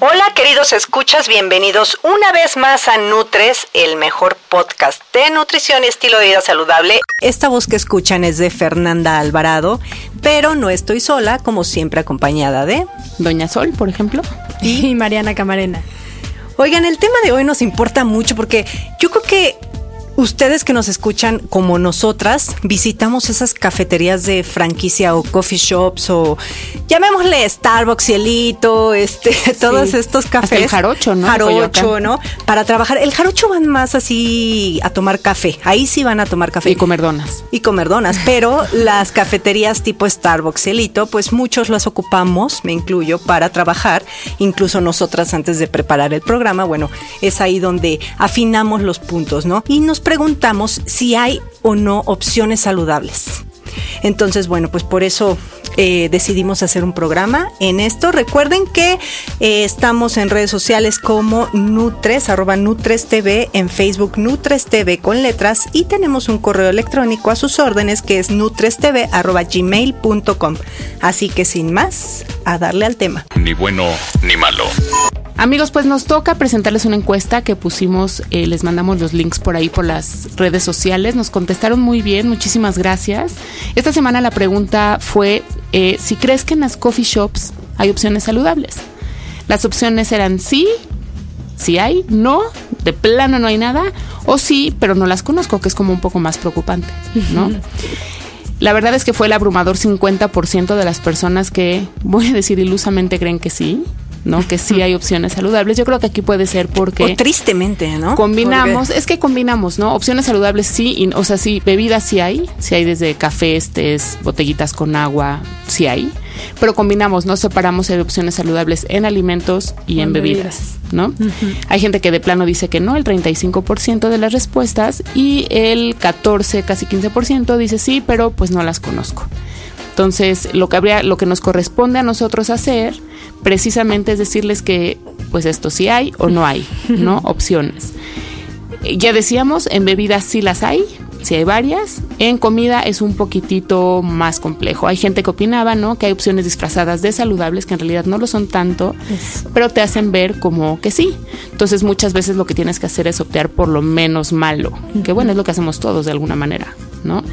Hola queridos escuchas, bienvenidos una vez más a Nutres, el mejor podcast de nutrición y estilo de vida saludable. Esta voz que escuchan es de Fernanda Alvarado, pero no estoy sola, como siempre acompañada de Doña Sol, por ejemplo, y Mariana Camarena. Oigan, el tema de hoy nos importa mucho porque yo creo que Ustedes que nos escuchan como nosotras, visitamos esas cafeterías de franquicia o coffee shops o llamémosle Starbucks, Cielito, este, todos estos cafés. el jarocho, ¿no? Jarocho, ¿no? Para trabajar. El jarocho van más así a tomar café. Ahí sí van a tomar café. Y comer donas. Y comer donas. Pero las cafeterías tipo Starbucks, Cielito, pues muchos las ocupamos, me incluyo, para trabajar. Incluso nosotras antes de preparar el programa, bueno, es ahí donde afinamos los puntos, ¿no? Y nos preguntamos si hay o no opciones saludables. Entonces, bueno, pues por eso eh, decidimos hacer un programa en esto. Recuerden que eh, estamos en redes sociales como Nutres, arroba Nutres TV, en Facebook Nutres TV con letras y tenemos un correo electrónico a sus órdenes que es nutrestv arroba gmail.com. Así que sin más, a darle al tema. Ni bueno ni malo. Amigos, pues nos toca presentarles una encuesta que pusimos, eh, les mandamos los links por ahí por las redes sociales, nos contestaron muy bien, muchísimas gracias. Esta semana la pregunta fue eh, si crees que en las coffee shops hay opciones saludables. Las opciones eran sí, sí hay, no, de plano no hay nada, o sí, pero no las conozco, que es como un poco más preocupante, ¿no? La verdad es que fue el abrumador 50% de las personas que, voy a decir ilusamente, creen que sí, ¿no? Que sí hay opciones saludables. Yo creo que aquí puede ser porque... O tristemente, ¿no? Combinamos, es que combinamos, ¿no? Opciones saludables sí, y, o sea, sí, bebidas sí hay, sí hay desde cafés, tés, botellitas con agua, sí hay, pero combinamos, no separamos hay opciones saludables en alimentos y en bebidas, ¿no? Hay gente que de plano dice que no, el 35% de las respuestas, y el 14, casi 15% dice sí, pero pues no las conozco. Entonces, lo que habría, lo que nos corresponde a nosotros hacer, precisamente es decirles que, pues esto sí hay o no hay, ¿no? Opciones. Ya decíamos, en bebidas sí las hay, sí hay varias. En comida es un poquitito más complejo. Hay gente que opinaba, ¿no? Que hay opciones disfrazadas de saludables que en realidad no lo son tanto, pero te hacen ver como que sí. Entonces muchas veces lo que tienes que hacer es optar por lo menos malo, que bueno, es lo que hacemos todos de alguna manera, ¿no?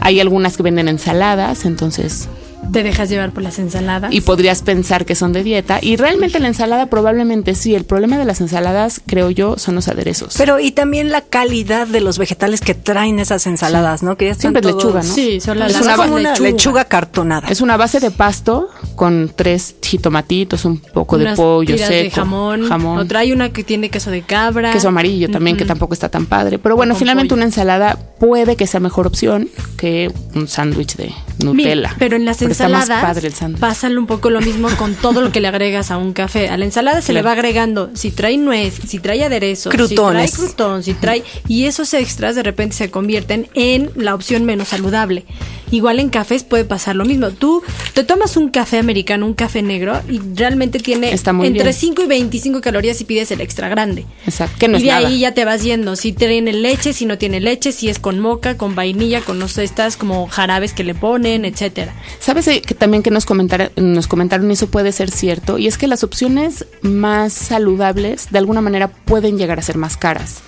Hay algunas que venden ensaladas, entonces te dejas llevar por las ensaladas. y podrías pensar que son de dieta. Y realmente la ensalada probablemente sí. El problema de las ensaladas, creo yo, son los aderezos. Pero y también la calidad de los vegetales que traen esas ensaladas, ¿no? Que ya están Siempre todos- lechuga, ¿no? Sí, son las Es las como una lechuga. lechuga cartonada. Es una base de pasto con tres jitomatitos, un poco de pollo tiras seco, de jamón. jamón, Otra hay una que tiene queso de cabra. queso amarillo también, que tampoco está tan padre. Pero bueno, con finalmente pollo. una ensalada puede que sea mejor opción que un sándwich de Nutella. Mira, pero en las está más ensaladas padre el sándwich. pasa un poco lo mismo con todo lo que le agregas a un café. A la ensalada se le va agregando si trae nuez, si trae aderezo, Crutones. si trae crutón, si trae y esos extras de repente se convierten en la opción menos saludable. Igual en cafés puede pasar lo mismo. Tú te tomas un café americano, un café negro y realmente tiene Está muy entre bien. 5 y 25 calorías si pides el extra grande. Exacto, que no y es de nada. ahí ya te vas yendo. Si tiene leche, si no tiene leche, si es con moca, con vainilla, con no sé, estas como jarabes que le ponen, etcétera. ¿Sabes eh, que también que nos comentaron, nos comentaron y eso puede ser cierto? Y es que las opciones más saludables de alguna manera pueden llegar a ser más caras.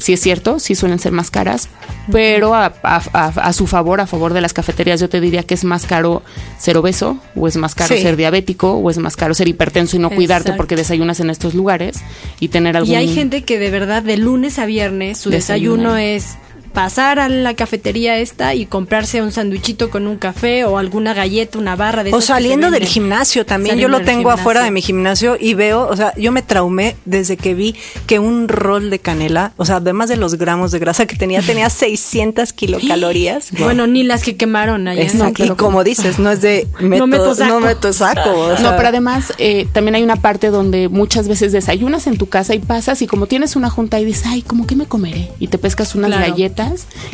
Sí es cierto, sí suelen ser más caras, pero a, a- a- a su favor, a favor de las cafeterías, yo te diría que es más caro ser obeso, o es más caro Sí. ser diabético, o es más caro ser hipertenso y no cuidarte porque desayunas en estos lugares y tener algún... Y hay gente que de verdad de lunes a viernes su desayuno es pasar a la cafetería esta y comprarse un sándwichito con un café o alguna galleta, una barra de O saliendo del gimnasio también. Saliendo yo lo tengo afuera de mi gimnasio y veo, o sea, yo me traumé desde que vi que un rol de canela, o sea, además de los gramos de grasa que tenía, tenía 600 kilocalorías. Bueno, ni las que quemaron allá. Exacto. y como dices, no es de No meto saco. no meto saco, o No, pero además eh, también hay una parte donde muchas veces desayunas en tu casa y pasas y como tienes una junta y dices, ay, ¿cómo que me comeré? Y te pescas unas Claro. galletas,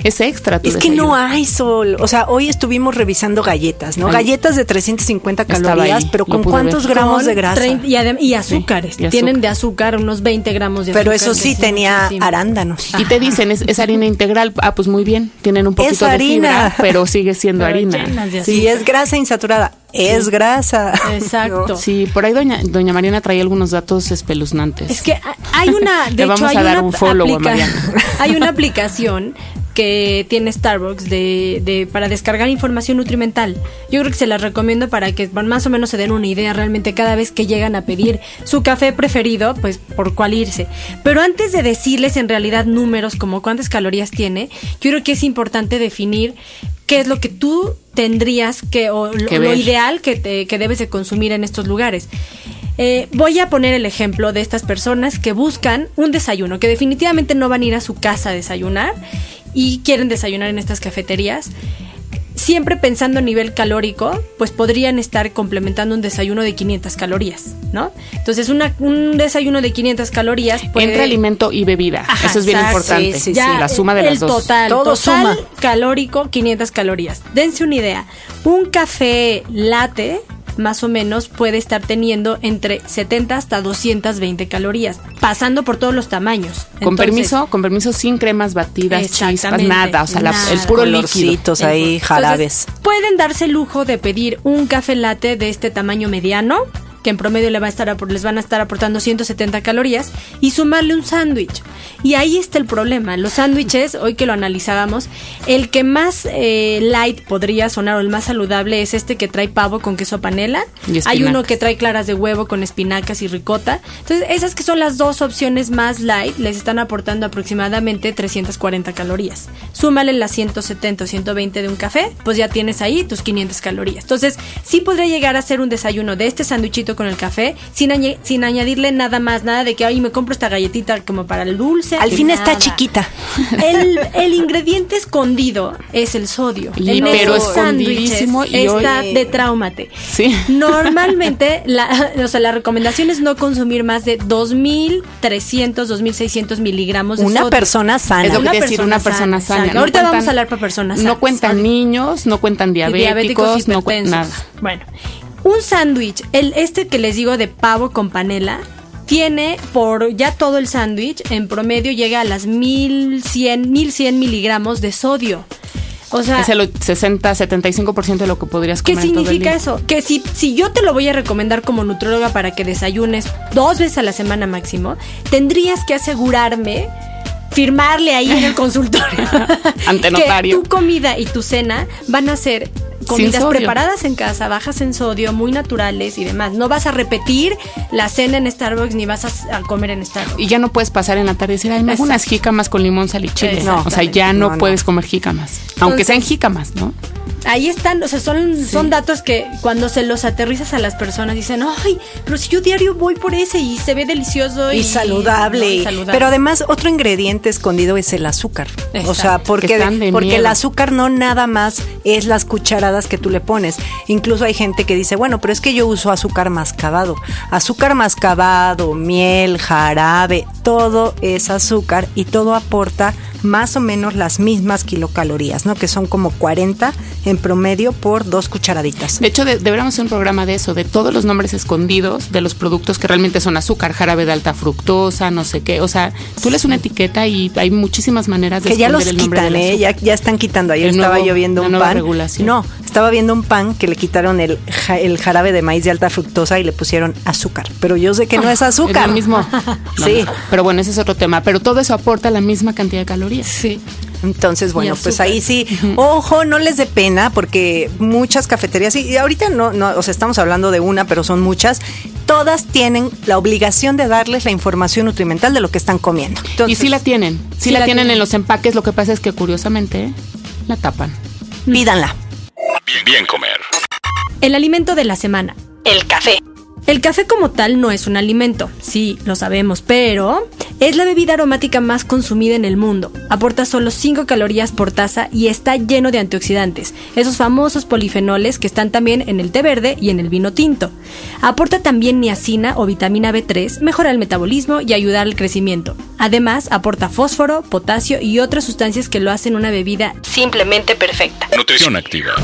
es extra tu Es que desayuno. no hay sol. O sea, hoy estuvimos revisando galletas, ¿no? Ay. Galletas de 350 Estaba calorías, ahí, pero ¿con cuántos ver. gramos Con de grasa? 30 y, azúcares. y azúcar. Tienen de azúcar unos 20 gramos de Pero azúcar. eso sí tenía muchísimo. arándanos. Y te dicen, es, es harina integral. Ah, pues muy bien, tienen un Es poquito de harina. fibra, pero sigue siendo Pero harina. de Sí, es grasa insaturada. Es grasa. Exacto. ¿No? Sí, por ahí doña, doña Mariana traía algunos datos espeluznantes. Es que ha- hay una, de Le hecho, vamos hay a dar una un follow a Mariana. hay una aplicación que tiene Starbucks de, de- para descargar información nutrimental. Yo creo que se las recomiendo para que más o menos se den una idea realmente cada vez que llegan a pedir su café preferido, pues por cuál irse. Pero antes de decirles en realidad números como cuántas calorías tiene, yo creo que es importante definir qué es lo que tú tendrías que, o lo, Que lo ver. ideal que, te- que debes de consumir en estos lugares. Eh, voy a poner el ejemplo de estas personas que buscan un desayuno, que definitivamente no van a ir a su casa a desayunar y quieren desayunar en estas cafeterías. Siempre pensando a nivel calórico, pues podrían estar complementando un desayuno de 500 calorías, ¿no? Entonces, una- un desayuno de 500 calorías puede... Entre alimento y bebida. Ajá, Eso es bien exacto. importante. Sí, sí, Ya, la suma de el las dos. Total, Todo total suma. calórico, 500 calorías. Dense una idea. Un café latte, más o menos, puede estar teniendo entre 70 hasta 220 calorías, pasando por todos los tamaños. Con Entonces, permiso, con permiso, sin cremas batidas, chispas, nada. O sea, la- el puro líquido. Ahí, entonces, jarabes. pueden darse el lujo de pedir un café latte de este tamaño mediano, que en promedio le va a estar apor- les van a estar aportando 170 calorías, y sumarle un sándwich. Y ahí está el problema. Los sándwiches, hoy que lo analizábamos, el que más eh, light podría sonar o el más saludable es este que trae pavo con queso panela. Y Hay uno que trae claras de huevo con espinacas y ricota. Entonces, esas que son las dos opciones más light, les están aportando aproximadamente 340 calorías. Súmale las 170 o 120 de un café, pues ya tienes ahí tus 500 calorías. Entonces, sí podría llegar a ser un desayuno de este sándwichito con el café, sin, añe- sin añadirle nada más, nada de que, ay, me compro esta galletita como para el dulce. Al fin está chiquita. El, el ingrediente escondido es el sodio. Y- en pero esos escondidísimo sándwiches hoy- está de traumate. Sí. Normalmente, la, o sea, la recomendación es no consumir más de 2.300, 2.600 miligramos de Una sodio. persona sana. Es lo que Una decir, persona una persona sana. No Ahorita cuentan- vamos a hablar para personas No sanas. cuentan Sanas. niños, no cuentan Y diabéticos, no cuentan nada. Bueno, un sándwich, el este que les digo de pavo con panela, tiene por ya todo el sándwich, en promedio llega a las 1100, 1100 miligramos de sodio. O sea, Es el 60, 75% de lo que podrías ¿Qué comer todo el significa eso? Que si, si yo te lo voy a recomendar como nutróloga para que desayunes dos veces a la semana máximo, tendrías que asegurarme, firmarle ahí en el consultorio, Ante que notario. tu comida y tu cena van a ser comidas preparadas en casa, bajas en sodio, muy naturales y demás. No vas a repetir la cena en Starbucks ni vas a, a comer en Starbucks. Y ya no puedes pasar en la tarde y decir, ay, me hago unas jícamas con limón, sal y chile. No, o sea, ya no, no, no. puedes comer jícamas. Aunque Entonces- sean jícamas, ¿no? Ahí están, o sea, son, son datos que cuando se los aterrizas a las personas dicen, ay, pero si yo diario voy por ese y se ve delicioso y, Y saludable. ¿no? Y saludable. Pero además, otro ingrediente escondido es el azúcar. Exacto. O sea, porque, porque el azúcar no nada más es las cucharadas que tú le pones. Incluso hay gente que dice, bueno, pero es que yo uso azúcar mascabado. Azúcar mascabado, miel, jarabe, todo es azúcar y todo aporta más o menos las mismas kilocalorías, ¿no? Que son como 40 en promedio por dos cucharaditas. De hecho, de- deberíamos hacer un programa de eso, de todos los nombres escondidos de los productos que realmente son azúcar, jarabe de alta fructosa, no sé qué. O sea, tú lees una etiqueta y hay muchísimas maneras de que ya los el quitan, ¿eh? Ya, ya están quitando. Ayer El estaba nuevo- yo viendo un pan. regulación. No, estaba viendo un pan que le quitaron el, ja- el jarabe de maíz de alta fructosa y le pusieron azúcar. Pero yo sé que no es azúcar. Es lo mismo. Sí. No, Pero bueno, ese es otro tema. Pero todo eso aporta la misma cantidad de calorías. Sí. Entonces, bueno, pues ahí sí, ojo, no les dé pena porque muchas cafeterías, y ahorita no, no, o sea, estamos hablando de una, pero son muchas, todas tienen la obligación de darles la información nutrimental de lo que están comiendo. y sí la tienen, sí, la, tienen, en los empaques, lo que pasa es que curiosamente la tapan. Pídanla. Bien, bien comer. El alimento de la semana. El café. El café como tal no es un alimento, sí, lo sabemos, pero es la bebida aromática más consumida en el mundo. Aporta solo 5 calorías por taza y está lleno de antioxidantes, esos famosos polifenoles que están también en el té verde y en el vino tinto. Aporta también niacina o vitamina B3, mejora el metabolismo y ayuda al crecimiento. Además, aporta fósforo, potasio y otras sustancias que lo hacen una bebida simplemente perfecta. Nutrición activa.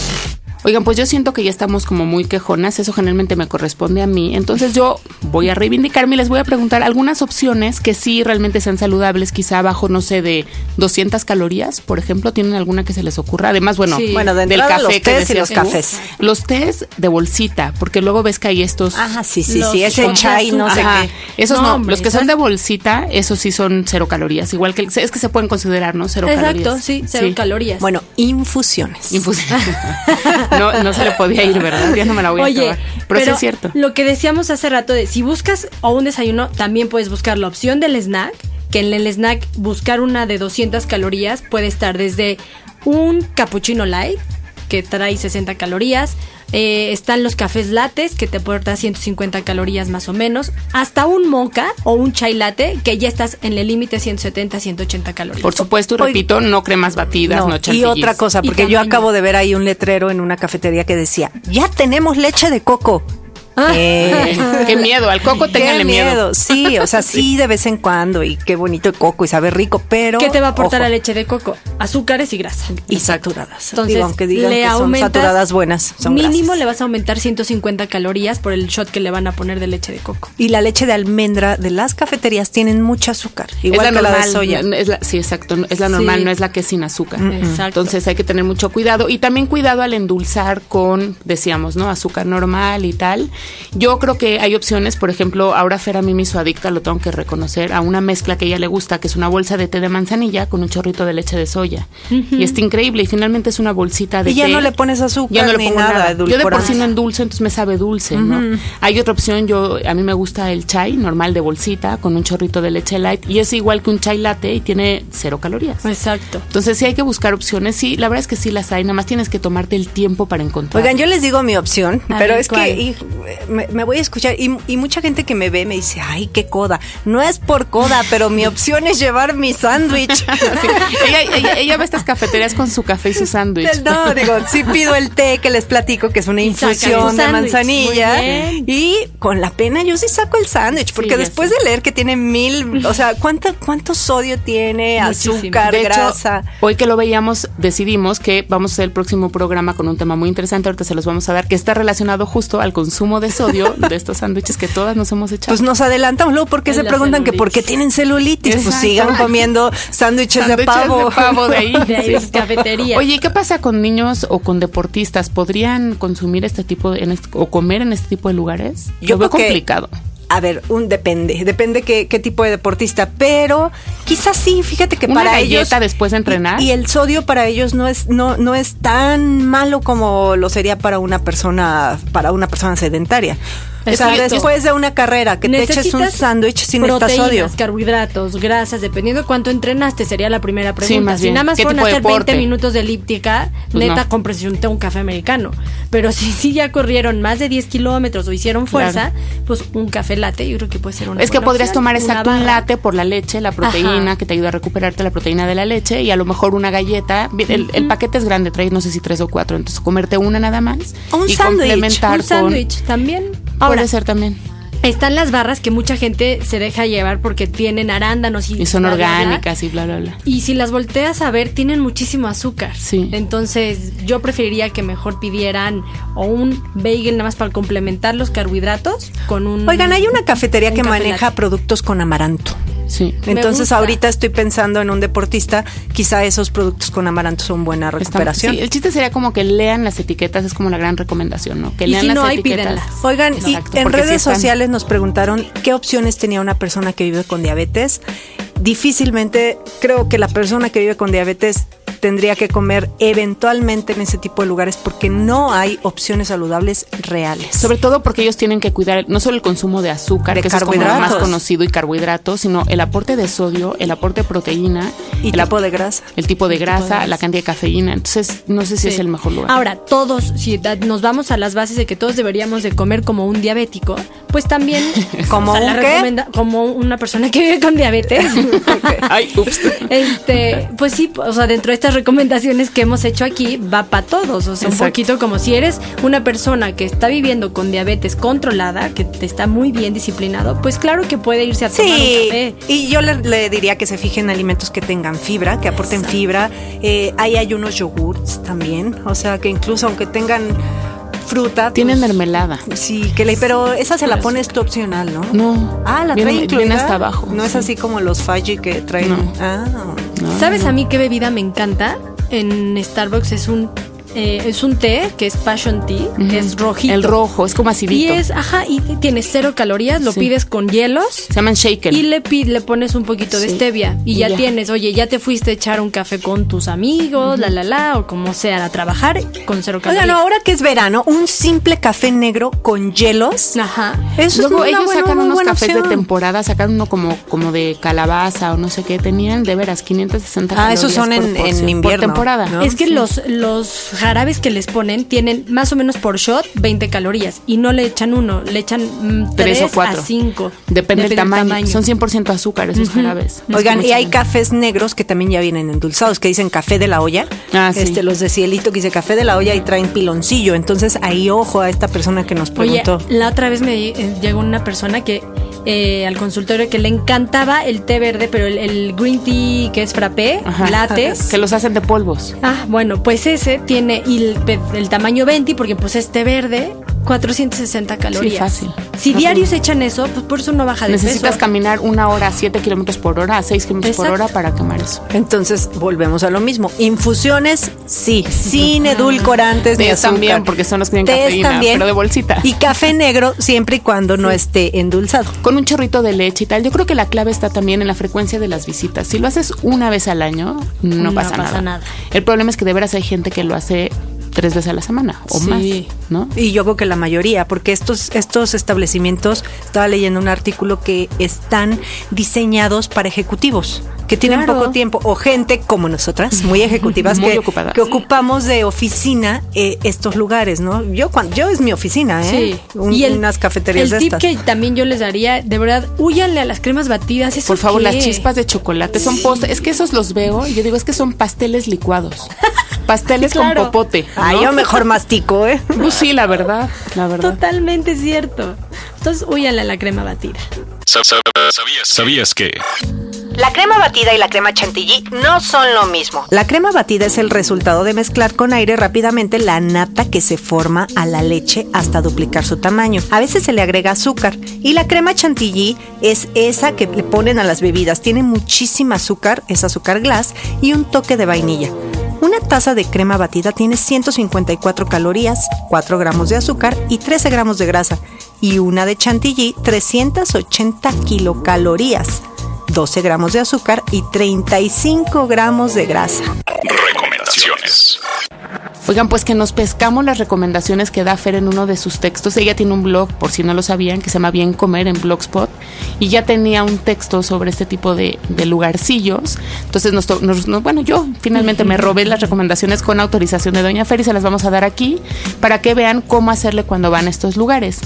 Oigan, pues yo siento que ya estamos como muy quejonas, eso generalmente me corresponde a mí, entonces yo voy a reivindicarme y les voy a preguntar algunas opciones que sí realmente sean saludables, quizá abajo, no sé, de 200 calorías, por ejemplo, ¿tienen alguna que se les ocurra? Además, bueno, bueno del café los tés y los cafés. Los tés de bolsita, porque luego ves que hay estos... Ajá, sí, sí, sí, ese chai, no sé qué. Esos no, los que son de bolsita, esos sí son cero calorías, igual que es que se pueden considerar, ¿no? Cero Exacto, calorías. Exacto, sí, cero calorías. Bueno, infusiones. Infusiones. no, no se le podía ir, ¿verdad? Ya no me la voy a Oye, Pero, sí es cierto. Lo que decíamos hace rato de si buscas o un desayuno, también puedes buscar la opción del snack, que en el snack buscar una de 200 calorías puede estar desde un cappuccino light, que trae 60 calorías, eh, están los cafés lates que te aporta 150 calorías más o menos. Hasta un mocha o un chai latte que ya estás en el límite 170, 180 calorías. Por supuesto, y repito, no cremas batidas, no, Y otra cosa, porque yo acabo de ver ahí un letrero en una cafetería que decía, ya tenemos leche de coco. Ah. Eh, qué miedo, al coco tenganle miedo. miedo. Sí, o sea, sí de vez en cuando y qué bonito el coco y sabe rico, pero ¿Qué te va a aportar la leche de coco? Azúcares y grasa. Y saturadas. Entonces, Digo, aunque digan le que son saturadas buenas, son Mínimo le vas a aumentar 150 calorías por el shot que le van a poner de leche de coco. Y la leche de almendra de las cafeterías tienen mucho azúcar, igual que la de soya. Es la, sí, exacto, es la normal, no es la que es sin azúcar. Exacto. Entonces hay que tener mucho cuidado y también cuidado al endulzar con, decíamos, ¿no? Azúcar normal y tal. Yo creo que hay opciones, por ejemplo, ahora Fer a mí me hizo adicta, lo tengo que reconocer, a una mezcla que a ella le gusta, que es una bolsa de té de manzanilla con un chorrito de leche de soya. Y está increíble y finalmente es una bolsita de y té. ya no le pones azúcar ya no le pongo nada. Yo de por sí no endulzo, entonces me sabe dulce, ¿no? Hay otra opción, yo a mí me gusta el chai normal de bolsita con un chorrito de leche light y es igual que un chai latte y tiene cero calorías. Exacto. Entonces sí hay que buscar opciones, sí, la verdad es que sí las hay, nada más tienes que tomarte el tiempo para encontrar. Oigan, yo les digo mi opción, pero es que me, voy a escuchar y, mucha gente que me ve me dice, ay, qué coda. No es por coda, pero mi opción es llevar mi sándwich. ella, va a estas cafeterías con su café y su sándwich. No, digo, sí pido el té que les platico, que es una infusión de manzanilla. Y con la pena yo sí saco el sándwich, porque después de leer que tiene mil, o sea, ¿cuánto, cuánto sodio tiene, azúcar, grasa? hoy que lo veíamos, decidimos que vamos a hacer el próximo programa con un tema muy interesante, ahorita se los vamos a dar, que está relacionado justo al consumo de sodio de estos sándwiches que todas nos hemos echado. Pues nos adelantamos luego porque se preguntan que por qué tienen celulitis, pues sigan comiendo sándwiches de pavo. De pavo de ahí, de cafeterías. Oye, ¿qué pasa con niños o con deportistas? ¿Podrían consumir este tipo de, o comer en este tipo de lugares? Yo Lo veo complicado a ver, un depende, depende qué, qué, tipo de deportista, pero quizás sí, fíjate que Una para ellos después de entrenar y, el sodio para ellos no es no no es tan malo como lo sería para una persona para una persona sedentaria. O sea, después de una carrera, que te eches un sándwich sin sodio. carbohidratos, grasas, dependiendo de cuánto entrenaste, sería la primera pregunta. si nada más fueron a hacer 20 minutos de elíptica, pues neta, no. un café americano. Pero si sí ya corrieron más de 10 kilómetros o hicieron fuerza, pues un café latte, yo creo que puede ser una Es que podrías tomar exacto un latte por la leche, la proteína, que te ayuda a recuperarte la proteína de la leche, y a lo mejor una galleta. El, paquete es grande, trae no sé si tres o cuatro, entonces comerte una nada más. un y complementar un sándwich también. Puede ser también. Están las barras que mucha gente se deja llevar porque tienen arándanos y, y son orgánicas y bla, bla, bla. Y si las volteas a ver, tienen muchísimo azúcar. Sí. Entonces, yo preferiría que mejor pidieran o un bagel nada más para complementar los carbohidratos con un. Oigan, hay una cafetería que maneja productos con amaranto. Sí. Entonces ahorita estoy pensando en un deportista, quizá esos productos con amaranto son buena recuperación. sí, el chiste sería como que lean las etiquetas, es como la gran recomendación, ¿no? Que lean si las no etiquetas. Oigan, y en redes sociales nos preguntaron qué opciones tenía una persona que vive con diabetes. Difícilmente creo que la persona que vive con diabetes tendría que comer eventualmente en ese tipo de lugares porque no hay opciones saludables reales. Sobre todo porque ellos tienen que cuidar no solo el consumo de azúcar, De que eso es como más conocido, y carbohidratos, sino el aporte de sodio, el aporte de proteína, Y el, tipo de grasa. el tipo de grasa, grasa. la cantidad de cafeína. Entonces, no sé si Sí. es el mejor lugar. Ahora, todos, si nos vamos a las bases de que todos deberíamos de comer como un diabético, pues también ¿Como o sea, un la qué? recomenda- como una persona que vive con diabetes. Ay, ups. Este, pues sí, o sea, dentro de estas recomendaciones que hemos hecho aquí, va para todos. O sea, un poquito como si eres una persona que está viviendo con diabetes controlada, que te está muy bien disciplinado, pues claro que puede irse a tomar un Sí, café. y yo le, le diría que se fijen en alimentos que tengan fibra, que aporten fibra. Eh, ahí hay unos yogurts también, o sea que incluso aunque tengan fruta. Tienen pues, mermelada. Sí, que le, pero esa se la pones tú opcional, ¿no? No. Ah, la Viene- trae incluida. viene hasta abajo. No es así como los Fudgy que traen. No. Ah, No, ¿Sabes a mí qué bebida me encanta? En Starbucks es un eh, es un té que es passion tea, que es rojito. El rojo, es como acidito. Y es, ajá, y tiene cero calorías, lo Sí. pides con hielos. Se llaman shaker. Y le, pi- le pones un poquito de stevia y, Y ya, ya. tienes, oye, ya te fuiste a echar un café con tus amigos, la la la, o como sea, a trabajar con cero calorías. Oigan, ahora que es verano, un simple café negro con hielos. Ajá. Eso Luego es ellos buena- sacan unos buena cafés opción. de temporada, sacan uno como, como de calabaza o no sé qué, tenían de veras 560 Ah, calorías esos son por en- en invierno, Por temporada. ¿no? Es que Sí. los, los jarabes que les ponen tienen más o menos por shot 20 calorías y no le echan uno, le echan mm, Tres 3 o cuatro. a 5. Depende del tamaño. Son 100% azúcar esos jarabes. Oigan, Es y hay cafés negros que también ya vienen endulzados, que dicen café de la olla. Ah, sí. Este, los de cielito que dice café de la olla y traen piloncillo. Entonces, ahí ojo a esta persona que nos Oye, preguntó. la otra vez me eh, llegó una persona que eh, al consultorio que le encantaba el té verde, pero el, el green tea que es frappé, Ajá. lates. Que los hacen de polvos. Ah, bueno, pues ese tiene el, el tamaño 20 porque pues este verde 460 calorías. fácil. Si Fácil. diarios echan eso, pues por eso no baja de Necesitas peso. caminar una hora a 7 kilómetros por hora, a 6 kilómetros por hora para quemar eso. Entonces, volvemos a lo mismo. Infusiones, sí, sin edulcorantes ni azúcar. también, porque son los que tienen Tés cafeína, también. pero de bolsita. Y café negro siempre y cuando no esté endulzado. Con un chorrito de leche y tal. Yo creo que la clave está también en la frecuencia de las visitas. Si lo haces una vez al año, no, No pasa, pasa nada. nada. El problema es que de veras hay gente que lo hace tres veces a la semana o Sí. más, ¿no? Y yo creo que la mayoría, porque estos, estos establecimientos, estaba leyendo un artículo que están diseñados para ejecutivos, que tienen Claro. poco tiempo, o gente como nosotras, muy ejecutivas, Muy que, ocupadas. que ocupamos de oficina eh, estos lugares, ¿no? Yo cuando yo es mi oficina, ¿eh? Sí. Un- y el, unas cafeterías el de tip estas. que también yo les daría, de verdad, huyanle a las cremas batidas. ¿eso Por favor, qué? las chispas de chocolate son postres. Es que esos los veo y yo digo, es que son pasteles licuados. Pasteles Sí, claro. con popote. Ay, ¿no? yo mejor mastico, ¿eh? Pues sí, la verdad, la verdad. Totalmente cierto. Entonces, huyanle a la crema batida. Sa- sa- ¿Sabías, ¿Sabías que? La crema batida y la crema chantilly no son lo mismo. La crema batida es el resultado de mezclar con aire rápidamente la nata que se forma a la leche hasta duplicar su tamaño. A veces se le agrega azúcar y la crema chantilly es esa que le ponen a las bebidas. Tiene muchísima azúcar, es azúcar glass y un toque de vainilla. Una taza de crema batida tiene 154 calorías, 4 gramos de azúcar y 13 gramos de grasa. Y una de chantilly, 380 kilocalorías. 12 gramos de azúcar y 35 gramos de grasa. Recomendaciones. Oigan, pues que nos pescamos las recomendaciones que da Fer en uno de sus textos. Ella tiene un blog, por si no lo sabían, que se llama Bien Comer en Blogspot. Y ya tenía un texto sobre este tipo de, lugarcillos. Entonces, nos, to- nos- nos- bueno, yo finalmente me robé las recomendaciones con autorización de Doña Fer y se las vamos a dar aquí para que vean cómo hacerle cuando van a estos lugares.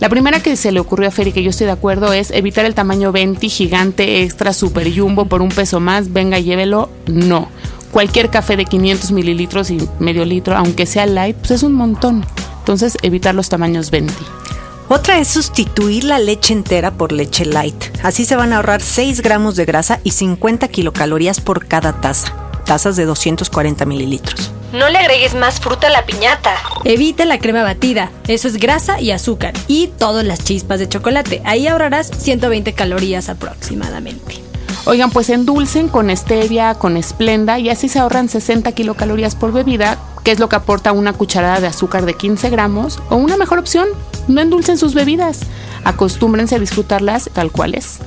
La primera que se le ocurrió a Fer y que yo estoy de acuerdo es evitar el tamaño 20, gigante, extra, super jumbo por un peso más. Venga, llévelo. No cualquier café de 500 mililitros y medio litro, aunque sea light, pues es un montón. Entonces, evitar los tamaños 20. Otra es sustituir la leche entera por leche light. Así se van a ahorrar 6 gramos de grasa y 50 kilocalorías por cada taza. Tazas de 240 mililitros. No le agregues más fruta a la piñata. Evita la crema batida. Eso es grasa y azúcar. Y todas las chispas de chocolate. Ahí ahorrarás 120 calorías aproximadamente. Oigan, pues endulcen con stevia, con esplenda y así se ahorran 60 kilocalorías por bebida, que es lo que aporta una cucharada de azúcar de 15 gramos. O una mejor opción, no endulcen sus bebidas. Acostúmbrense a disfrutarlas tal cual es.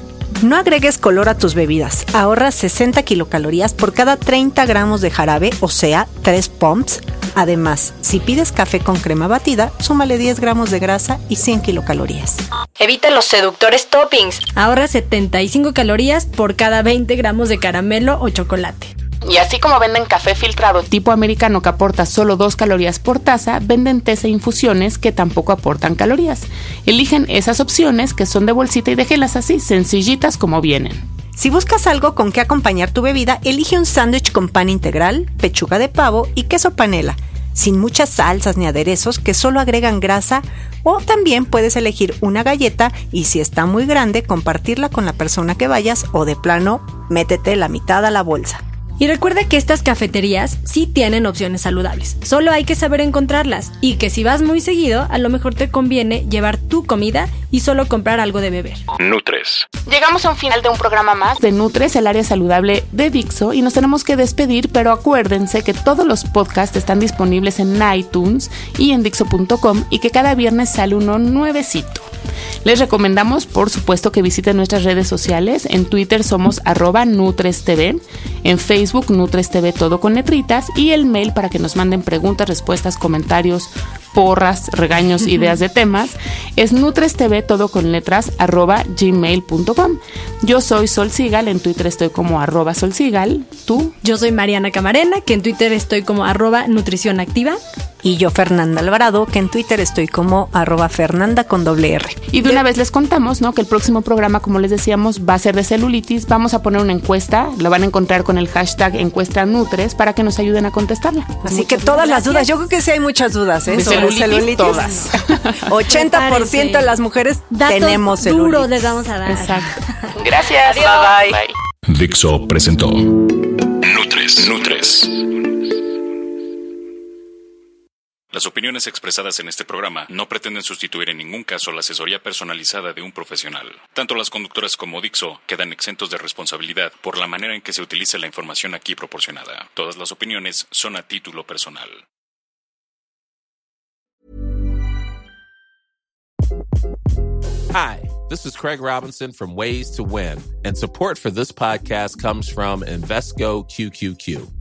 No agregues color a tus bebidas. Ahorra 60 kilocalorías por cada 30 gramos de jarabe, o sea, 3 pumps. Además, si pides café con crema batida, súmale 10 gramos de grasa y 100 kilocalorías. Evita los seductores toppings. Ahorra 75 calorías por cada 20 gramos de caramelo o chocolate. Y así como venden café filtrado tipo americano que aporta solo 2 calorías por taza, venden tés e infusiones que tampoco aportan calorías. Eligen esas opciones que son de bolsita y déjelas así, sencillitas como vienen. Si buscas algo con que acompañar tu bebida, elige un sándwich con pan integral, pechuga de pavo y queso panela, sin muchas salsas ni aderezos que solo agregan grasa, o también puedes elegir una galleta y si está muy grande, compartirla con la persona que vayas o de plano, métete la mitad a la bolsa. Y recuerda que estas cafeterías sí tienen opciones saludables, solo hay que saber encontrarlas. Y que si vas muy seguido, a lo mejor te conviene llevar tu comida y solo comprar algo de beber. Nutres. Llegamos a un final de un programa más de Nutres, el área saludable de Dixo, y nos tenemos que despedir, pero acuérdense que todos los podcasts están disponibles en iTunes y en Dixo.com y que cada viernes sale uno nuevecito. Les recomendamos, por supuesto, que visiten nuestras redes sociales. En Twitter somos arroba NutresTV, en Facebook NutresTV todo con letritas y el mail para que nos manden preguntas, respuestas, comentarios, porras, regaños, ideas de temas, es nutrestv todo con letras arroba gmail.com. Yo soy Sol Sigal, en Twitter estoy como arroba Sol Sigal. ¿Tú? Yo soy Mariana Camarena, que en Twitter estoy como arroba nutrición activa. Y yo Fernanda Alvarado, que en Twitter estoy como arroba Fernanda con doble R. Y de una vez les contamos, ¿no? Que el próximo programa, como les decíamos, va a ser de celulitis. Vamos a poner una encuesta, lo van a encontrar con el hashtag encuesta Nutres para que nos ayuden a seguramente. Así que todas las dudas, yo creo que sí hay muchas dudas, ¿eh? De sobre celulitis, celulitis. todas. 80% de las mujeres Datos tenemos celulitis. les vamos a dar. Exacto. Gracias. Bye bye. Dixo presentó Nutres. Nutres. Las opiniones expresadas en este programa no pretenden sustituir en ningún caso la asesoría personalizada de un profesional. Tanto las conductoras como Dixo quedan exentos de responsabilidad por la manera en que se utilice la información aquí proporcionada. Todas las opiniones son a título personal. Hi, this is Craig Robinson from Ways to Win, and support for this podcast comes from Invesco QQQ.